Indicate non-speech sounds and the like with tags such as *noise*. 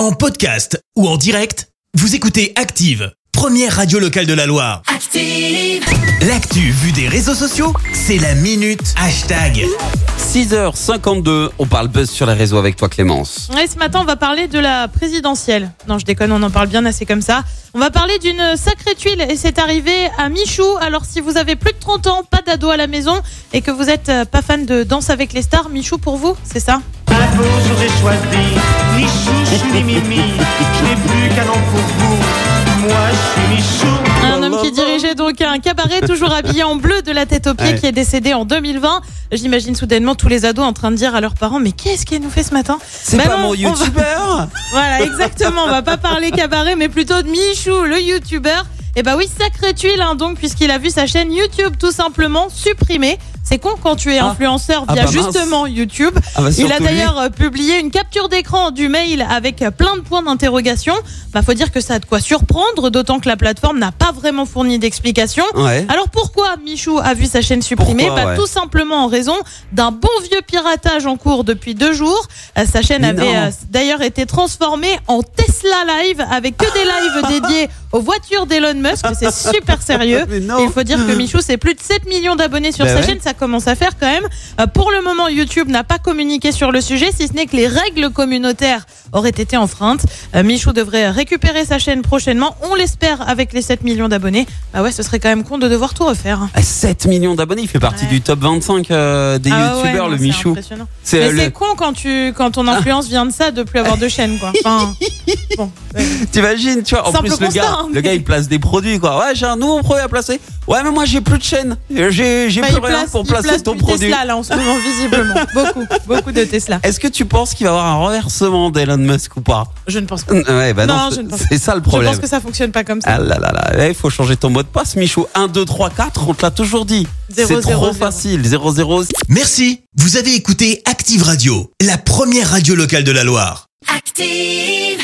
En podcast ou en direct, vous écoutez Active, première radio locale de la Loire. Active. L'actu vue des réseaux sociaux, c'est la minute hashtag. 6h52, on parle buzz sur les réseaux avec toi Clémence. Ouais, ce matin, on va parler de la présidentielle. Non, je déconne, on en parle bien assez comme ça. On va parler d'une sacrée tuile et c'est arrivé à Michou. Alors, si vous avez plus de 30 ans, pas d'ado à la maison et que vous êtes euh, pas fan de Danse avec les stars, Michou pour vous, c'est ça? Un jour j'aurais choisi ni chouchou ni mimi. Je n'ai plus qu'un nom pour vous. Moi je suis Michou. Un homme qui dirigeait donc un cabaret toujours habillé en bleu de la tête aux pieds Ouais. qui est décédé en 2020. J'imagine soudainement tous les ados en train de dire à leurs parents mais qu'est-ce qu'elle nous fait ce matin? C'est Bah pas non, mon va- youtubeur? *laughs* Voilà, exactement. On va pas parler cabaret, mais plutôt de Michou, le youtubeur. Et bah oui, sacré tuile, hein, donc, puisqu'il a vu sa chaîne YouTube tout simplement supprimée. C'est con quand tu es Ah. influenceur Ah via bah justement YouTube. Ah bah Il a d'ailleurs euh, publié une capture d'écran du mail avec plein de points d'interrogation. Bah faut dire que ça a de quoi surprendre, d'autant que la plateforme n'a pas vraiment fourni d'explication. Ouais. Alors pourquoi Michou a vu sa chaîne supprimée Pourquoi, Bah, ouais. Tout simplement en raison d'un bon vieux piratage en cours depuis deux jours. Euh, Sa chaîne Mais avait euh, d'ailleurs été transformée en Tesla Live avec que des lives *laughs* dédiés aux voitures d'Elon Musk. C'est super sérieux. *laughs* Il faut dire que Michou, c'est plus de 7 millions d'abonnés sur Bah sa ouais. chaîne. Ça commence à faire quand même. Euh, Pour le moment, YouTube n'a pas communiqué sur le sujet, si ce n'est que les règles communautaires auraient été enfreintes. Euh, Michou devrait récupérer sa chaîne prochainement. On l'espère avec les 7 millions d'abonnés. Bah ouais, ce serait quand même con de devoir tout refaire. Ah, 7 millions d'abonnés, il fait partie Ouais. du top 25 euh, des Ah youtubeurs, le Michou. C'est Mais euh, c'est le... con quand tu quand ton influence vient de ça de plus avoir de chaîne quoi. Enfin, *laughs* bon, ouais. T'imagines, tu vois, en Simple plus le constat, gars, hein, le gars il place des produits quoi. Ouais, j'ai un nouveau produit à placer. Ouais, mais moi j'ai plus de chaîne. J'ai j'ai Bah, plus rien place, pour placer place ton du produit. Tesla là en ce moment visiblement. *laughs* beaucoup, beaucoup de Tesla. Est-ce que tu penses qu'il va y avoir un renversement d'Elon Musk ou pas? Je ne pense pas. Ouais, bah non, Non, c'est- je ne pense c'est ça le Je problème. pense que ça fonctionne pas comme ça. Ah là là là, il faut changer ton mot de passe, Michou. 1, 2, 3, 4, on te l'a toujours dit. C'est trop zéro. facile. 0, 0. Merci, vous avez écouté Active Radio, la première radio locale de la Loire. Active.